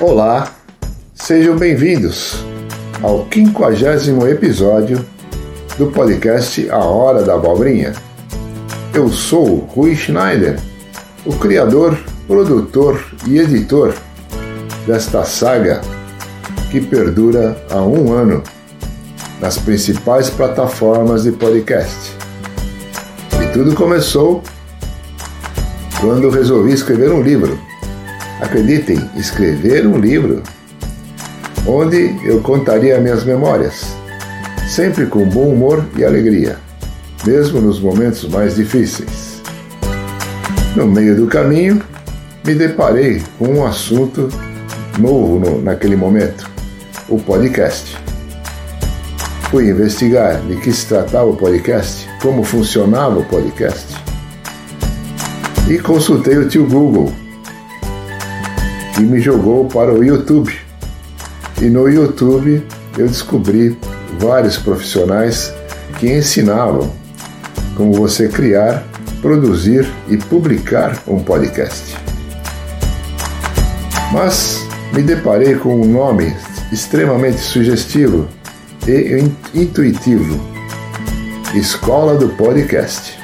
Olá, sejam bem-vindos ao quinquagésimo episódio do podcast A Hora da Abobrinha. Eu sou Rui Schneider, o criador, produtor e editor desta saga que perdura há um ano nas principais plataformas de podcast. E tudo começou quando resolvi escrever um livro Acreditem, escrever um livro onde eu contaria minhas memórias, sempre com bom humor e alegria, mesmo nos momentos mais difíceis. No meio do caminho, me deparei com um assunto novo no, naquele momento: o podcast. Fui investigar de que se tratava o podcast, como funcionava o podcast, e consultei o tio Google e me jogou para o YouTube. E no YouTube eu descobri vários profissionais que ensinavam como você criar, produzir e publicar um podcast. Mas me deparei com um nome extremamente sugestivo e intuitivo: Escola do Podcast.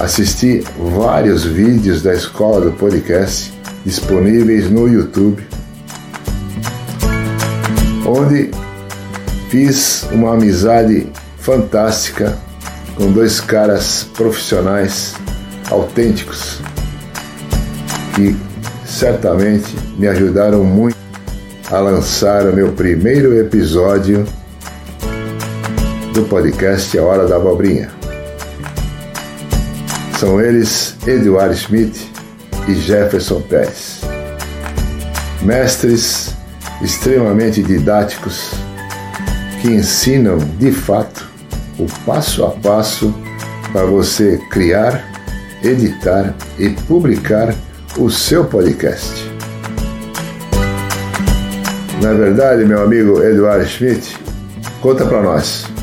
Assisti vários vídeos da Escola do Podcast disponíveis no YouTube, onde fiz uma amizade fantástica com dois caras profissionais autênticos que certamente me ajudaram muito a lançar o meu primeiro episódio do podcast A Hora da Abobrinha. São eles Eduardo Schmidt e Jefferson Pérez. Mestres extremamente didáticos que ensinam de fato o passo a passo para você criar, editar e publicar o seu podcast. Na verdade, meu amigo Eduardo Schmidt, conta para nós.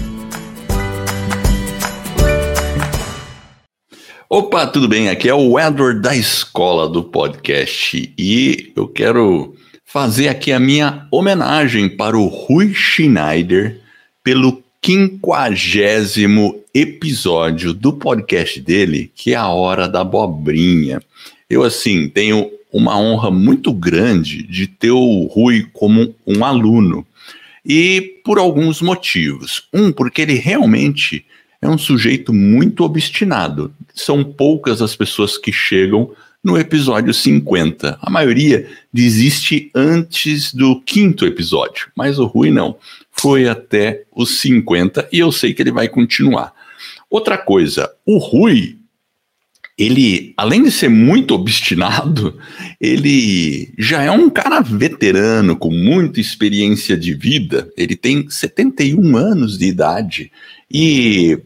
Opa, tudo bem? Aqui é o Edward da Escola do Podcast e eu quero fazer aqui a minha homenagem para o Rui Schneider pelo quinquagésimo episódio do podcast dele, que é a Hora da Abobrinha. Eu, assim, tenho uma honra muito grande de ter o Rui como um aluno e por alguns motivos. Um, porque ele realmente é um sujeito muito obstinado. São poucas as pessoas que chegam no episódio 50. A maioria desiste antes do quinto episódio, mas o Rui não. Foi até os 50 e eu sei que ele vai continuar. Outra coisa, o Rui, ele, além de ser muito obstinado, ele já é um cara veterano, com muita experiência de vida. Ele tem 71 anos de idade e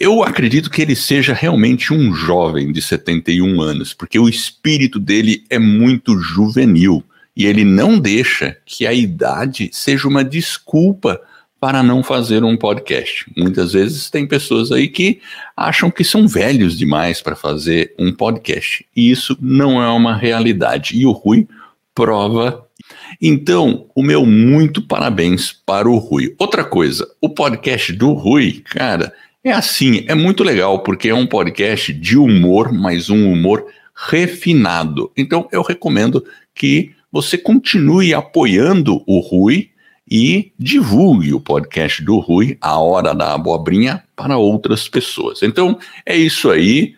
eu acredito que ele seja realmente um jovem de 71 anos, porque o espírito dele é muito juvenil e ele não deixa que a idade seja uma desculpa para não fazer um podcast. Muitas vezes tem pessoas aí que acham que são velhos demais para fazer um podcast, e isso não é uma realidade. E o Rui prova então, o meu muito parabéns para o Rui. Outra coisa, o podcast do Rui, cara, é assim, é muito legal, porque é um podcast de humor, mas um humor refinado. Então eu recomendo que você continue apoiando o Rui e divulgue o podcast do Rui, A Hora da Abobrinha, para outras pessoas. Então é isso aí.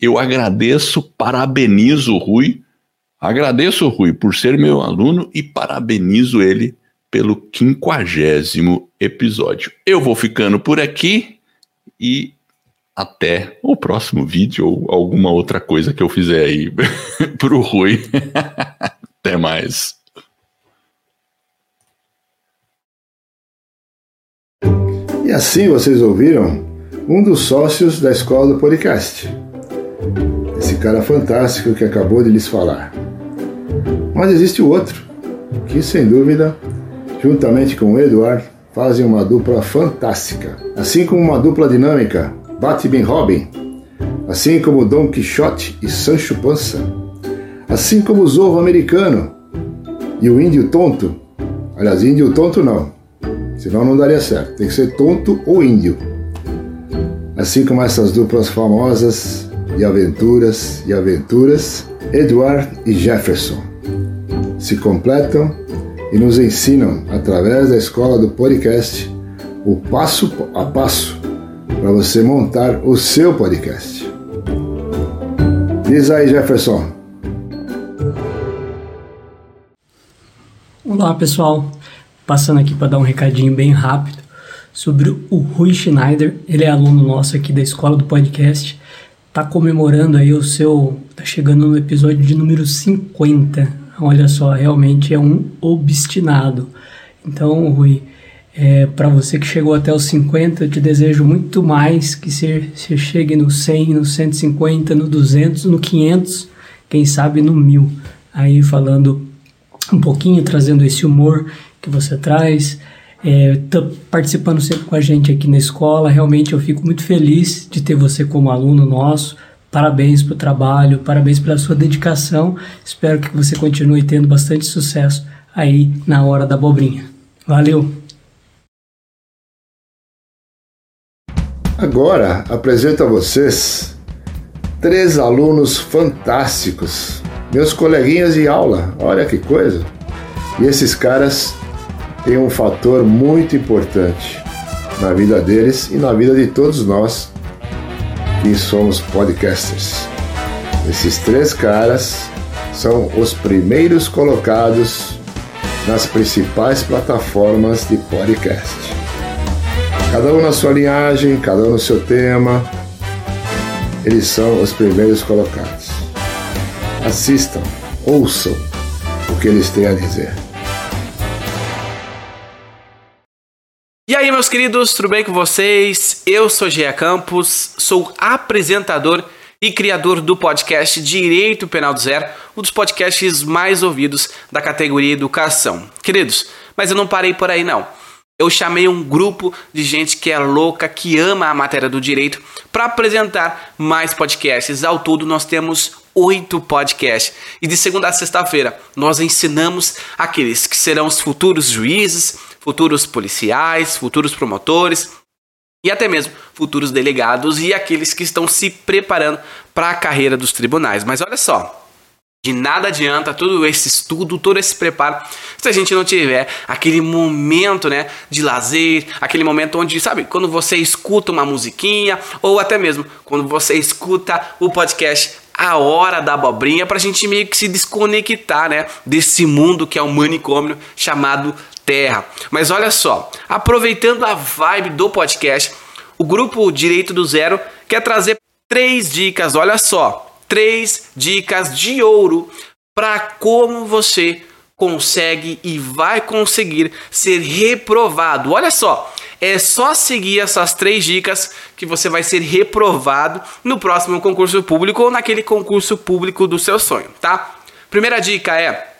Eu agradeço, parabenizo o Rui, agradeço o Rui por ser meu aluno e parabenizo ele pelo quinquagésimo episódio. Eu vou ficando por aqui e até o próximo vídeo ou alguma outra coisa que eu fizer aí pro Rui. até mais. E assim vocês ouviram um dos sócios da escola do podcast. Esse cara fantástico que acabou de lhes falar. Mas existe o outro, que sem dúvida, juntamente com o Eduardo, fazem uma dupla fantástica, assim como uma dupla dinâmica, Batman Robin, assim como Don Quixote e Sancho Panza, assim como o zorro americano e o índio tonto. Aliás, índio tonto não, senão não daria certo. Tem que ser tonto ou índio. Assim como essas duplas famosas de aventuras e aventuras, Edward e Jefferson se completam e nos ensinam através da escola do podcast o passo a passo para você montar o seu podcast. Diz aí, Jefferson. Olá, pessoal. Passando aqui para dar um recadinho bem rápido sobre o Rui Schneider. Ele é aluno nosso aqui da escola do podcast. Tá comemorando aí o seu. Tá chegando no episódio de número 50. Olha só, realmente é um obstinado. Então, Rui, é, para você que chegou até os 50, eu te desejo muito mais que você, você chegue no 100, no 150, no 200, no 500, quem sabe no 1000. Aí falando um pouquinho, trazendo esse humor que você traz, é, tá participando sempre com a gente aqui na escola. Realmente eu fico muito feliz de ter você como aluno nosso. Parabéns pelo trabalho, parabéns pela sua dedicação. Espero que você continue tendo bastante sucesso aí na hora da abobrinha. Valeu! Agora apresento a vocês três alunos fantásticos, meus coleguinhas de aula. Olha que coisa! E esses caras têm um fator muito importante na vida deles e na vida de todos nós que somos podcasters. Esses três caras são os primeiros colocados nas principais plataformas de podcast. Cada um na sua linhagem, cada um no seu tema. Eles são os primeiros colocados. Assistam, ouçam o que eles têm a dizer. E aí, meus queridos, tudo bem com vocês? Eu sou Gia Campos, sou apresentador e criador do podcast Direito Penal do Zero, um dos podcasts mais ouvidos da categoria Educação. Queridos, mas eu não parei por aí não. Eu chamei um grupo de gente que é louca, que ama a matéria do direito, para apresentar mais podcasts. Ao todo, nós temos oito podcasts. E de segunda a sexta-feira, nós ensinamos aqueles que serão os futuros juízes, futuros policiais, futuros promotores e até mesmo futuros delegados e aqueles que estão se preparando para a carreira dos tribunais. Mas olha só, de nada adianta todo esse estudo, todo esse preparo, se a gente não tiver aquele momento, né, de lazer, aquele momento onde, sabe, quando você escuta uma musiquinha ou até mesmo quando você escuta o podcast a hora da abobrinha para a gente meio que se desconectar, né, desse mundo que é o um manicômio chamado Terra. Mas olha só, aproveitando a vibe do podcast, o grupo Direito do Zero quer trazer três dicas, olha só, três dicas de ouro para como você consegue e vai conseguir ser reprovado. Olha só, é só seguir essas três dicas que você vai ser reprovado no próximo concurso público ou naquele concurso público do seu sonho, tá? Primeira dica é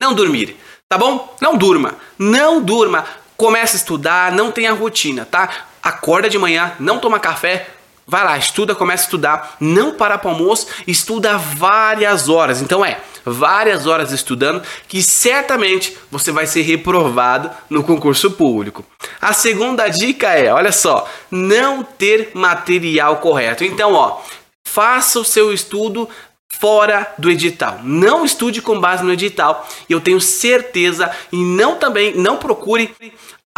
não dormir, tá bom? Não durma, não durma. Comece a estudar, não tenha rotina, tá? Acorda de manhã, não toma café, Vai lá, estuda, começa a estudar, não para para almoço, estuda várias horas. Então é, várias horas estudando que certamente você vai ser reprovado no concurso público. A segunda dica é, olha só, não ter material correto. Então, ó, faça o seu estudo fora do edital. Não estude com base no edital. Eu tenho certeza e não também não procure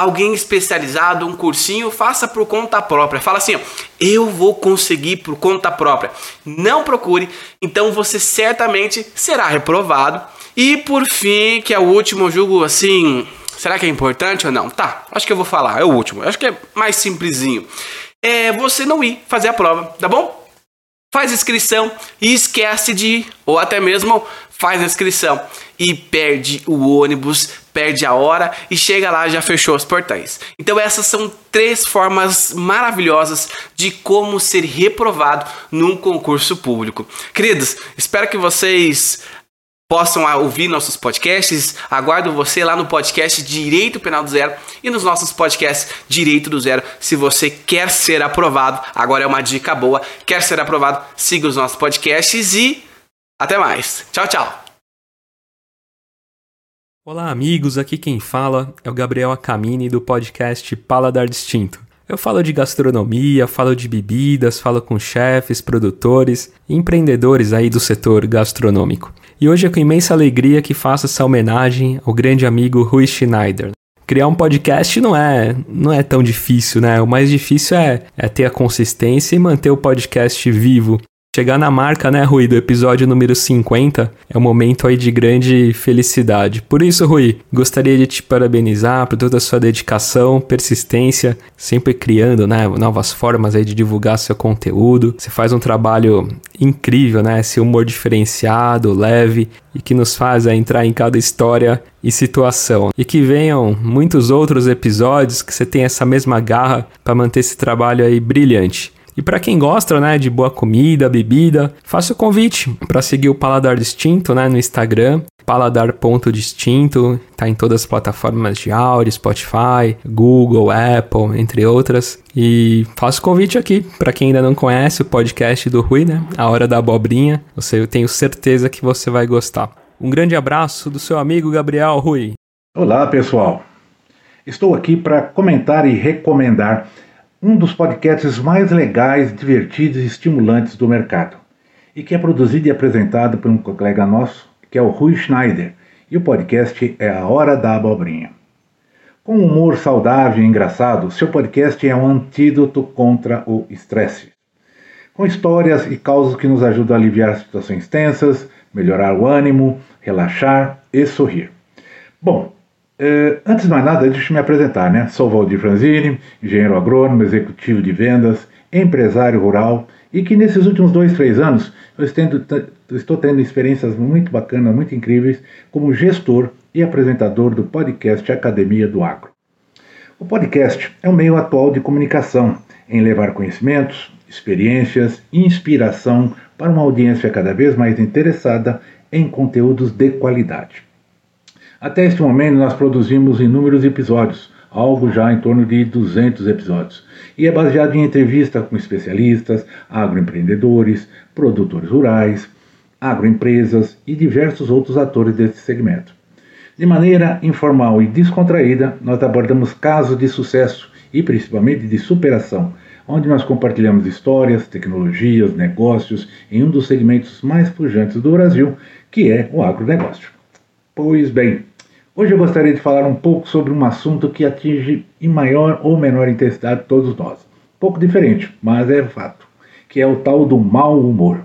alguém especializado, um cursinho, faça por conta própria. Fala assim, eu vou conseguir por conta própria. Não procure, então você certamente será reprovado. E por fim, que é o último julgo assim, será que é importante ou não? Tá, acho que eu vou falar, é o último. Acho que é mais simplesinho. É você não ir fazer a prova, tá bom? Faz inscrição e esquece de ir, ou até mesmo faz a inscrição e perde o ônibus, perde a hora e chega lá já fechou os portões. Então essas são três formas maravilhosas de como ser reprovado num concurso público. Queridos, espero que vocês possam ouvir nossos podcasts. Aguardo você lá no podcast Direito Penal do Zero e nos nossos podcasts Direito do Zero. Se você quer ser aprovado, agora é uma dica boa. Quer ser aprovado, siga os nossos podcasts e Até mais. Tchau, tchau. Olá, amigos. Aqui quem fala é o Gabriel Acamini do podcast Paladar Distinto. Eu falo de gastronomia, falo de bebidas, falo com chefes, produtores e empreendedores aí do setor gastronômico. E hoje é com imensa alegria que faço essa homenagem ao grande amigo Rui Schneider. Criar um podcast não é, não é tão difícil, né? O mais difícil é, é ter a consistência e manter o podcast vivo. Chegar na marca, né, Rui, do episódio número 50 é um momento aí de grande felicidade. Por isso, Rui, gostaria de te parabenizar por toda a sua dedicação, persistência, sempre criando, né, novas formas aí de divulgar seu conteúdo. Você faz um trabalho incrível, né, esse humor diferenciado, leve e que nos faz é, entrar em cada história e situação. E que venham muitos outros episódios que você tenha essa mesma garra para manter esse trabalho aí brilhante. E para quem gosta, né, de boa comida, bebida, faça o convite para seguir o Paladar Distinto, né, no Instagram, paladar.distinto, tá em todas as plataformas de áudio, Spotify, Google, Apple, entre outras. E faço o convite aqui para quem ainda não conhece o podcast do Rui, né, A Hora da Abobrinha. Eu tenho certeza que você vai gostar. Um grande abraço do seu amigo Gabriel Rui. Olá, pessoal. Estou aqui para comentar e recomendar um dos podcasts mais legais, divertidos e estimulantes do mercado, e que é produzido e apresentado por um colega nosso, que é o Rui Schneider, e o podcast é A Hora da Abobrinha. Com um humor saudável e engraçado, seu podcast é um antídoto contra o estresse. Com histórias e causas que nos ajudam a aliviar situações tensas, melhorar o ânimo, relaxar e sorrir. Bom, antes de mais nada, deixa eu me apresentar, né? Sou Valdir Franzini, engenheiro agrônomo, executivo de vendas, empresário rural e que nesses últimos dois, três anos eu estou tendo experiências muito bacanas, muito incríveis como gestor e apresentador do podcast Academia do Agro. O podcast é um meio atual de comunicação em levar conhecimentos, experiências e inspiração para uma audiência cada vez mais interessada em conteúdos de qualidade. Até este momento, nós produzimos inúmeros episódios, algo já em torno de 200 episódios, e é baseado em entrevistas com especialistas, agroempreendedores, produtores rurais, agroempresas e diversos outros atores desse segmento. De maneira informal e descontraída, nós abordamos casos de sucesso e principalmente de superação, onde nós compartilhamos histórias, tecnologias, negócios em um dos segmentos mais pujantes do Brasil, que é o agronegócio. Pois bem, Hoje eu gostaria de falar um pouco sobre um assunto que atinge em maior ou menor intensidade todos nós. Pouco diferente, mas é fato, que é o tal do mau humor.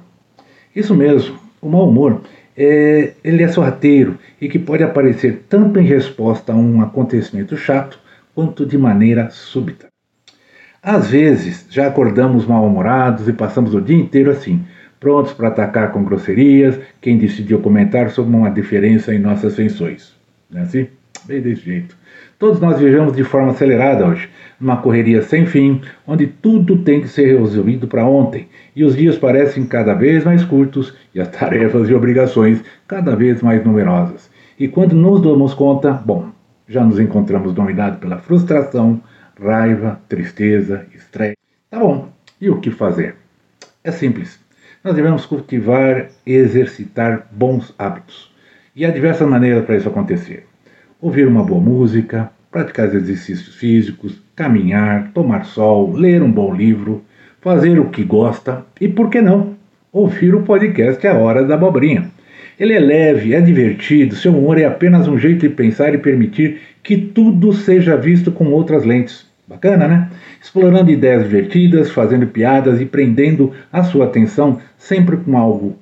Isso mesmo, o mau humor é, ele é sorrateiro e que pode aparecer tanto em resposta a um acontecimento chato quanto de maneira súbita. Às vezes já acordamos mal-humorados e passamos o dia inteiro assim, prontos para atacar com grosserias quem decidiu comentar sobre uma diferença em nossas feições. Não é assim? Bem desse jeito. Todos nós vivemos de forma acelerada hoje, numa correria sem fim, onde tudo tem que ser resolvido para ontem, e os dias parecem cada vez mais curtos e as tarefas e obrigações cada vez mais numerosas. E quando nos damos conta, bom, já nos encontramos dominados pela frustração, raiva, tristeza, estresse. Tá bom, e o que fazer? É simples. Nós devemos cultivar e exercitar bons hábitos. E há diversas maneiras para isso acontecer. Ouvir uma boa música, praticar exercícios físicos, caminhar, tomar sol, ler um bom livro, fazer o que gosta e, por que não, ouvir o podcast A Hora da Abobrinha. Ele é leve, é divertido, seu humor é apenas um jeito de pensar e permitir que tudo seja visto com outras lentes. Bacana, né? Explorando ideias divertidas, fazendo piadas e prendendo a sua atenção sempre com algo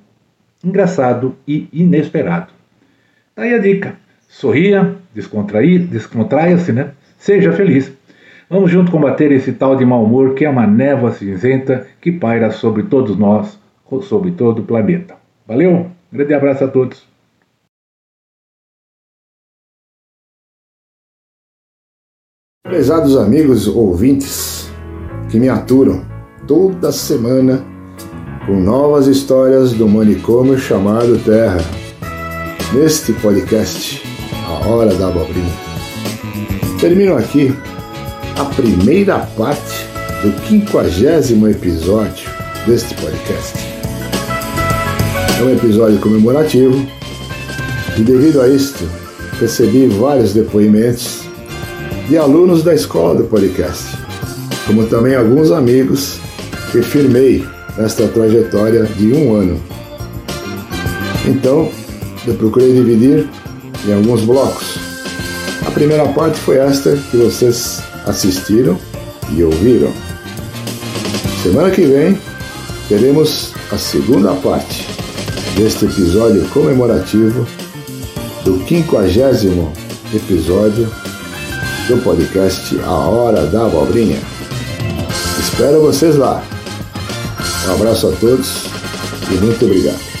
engraçado e inesperado. Daí a dica: sorria, descontraia-se, né? Seja feliz. Vamos junto combater esse tal de mau humor que é uma névoa cinzenta que paira sobre todos nós, sobre todo o planeta. Valeu? Grande abraço a todos. Prezados amigos ouvintes que me aturam toda semana com novas histórias do manicômio chamado Terra neste podcast, A Hora da Abobrinha. Termino aqui a primeira parte do quinquagésimo episódio deste podcast. É um episódio comemorativo e, devido a isto, recebi vários depoimentos de alunos da escola do podcast, como também alguns amigos que firmei nesta trajetória de um ano. Então, eu procurei dividir em alguns blocos. A primeira parte foi esta que vocês assistiram e ouviram. Semana que vem teremos a segunda parte deste episódio comemorativo do 50 episódio do podcast A Hora da Abobrinha. Espero vocês lá. Um abraço a todos e muito obrigado.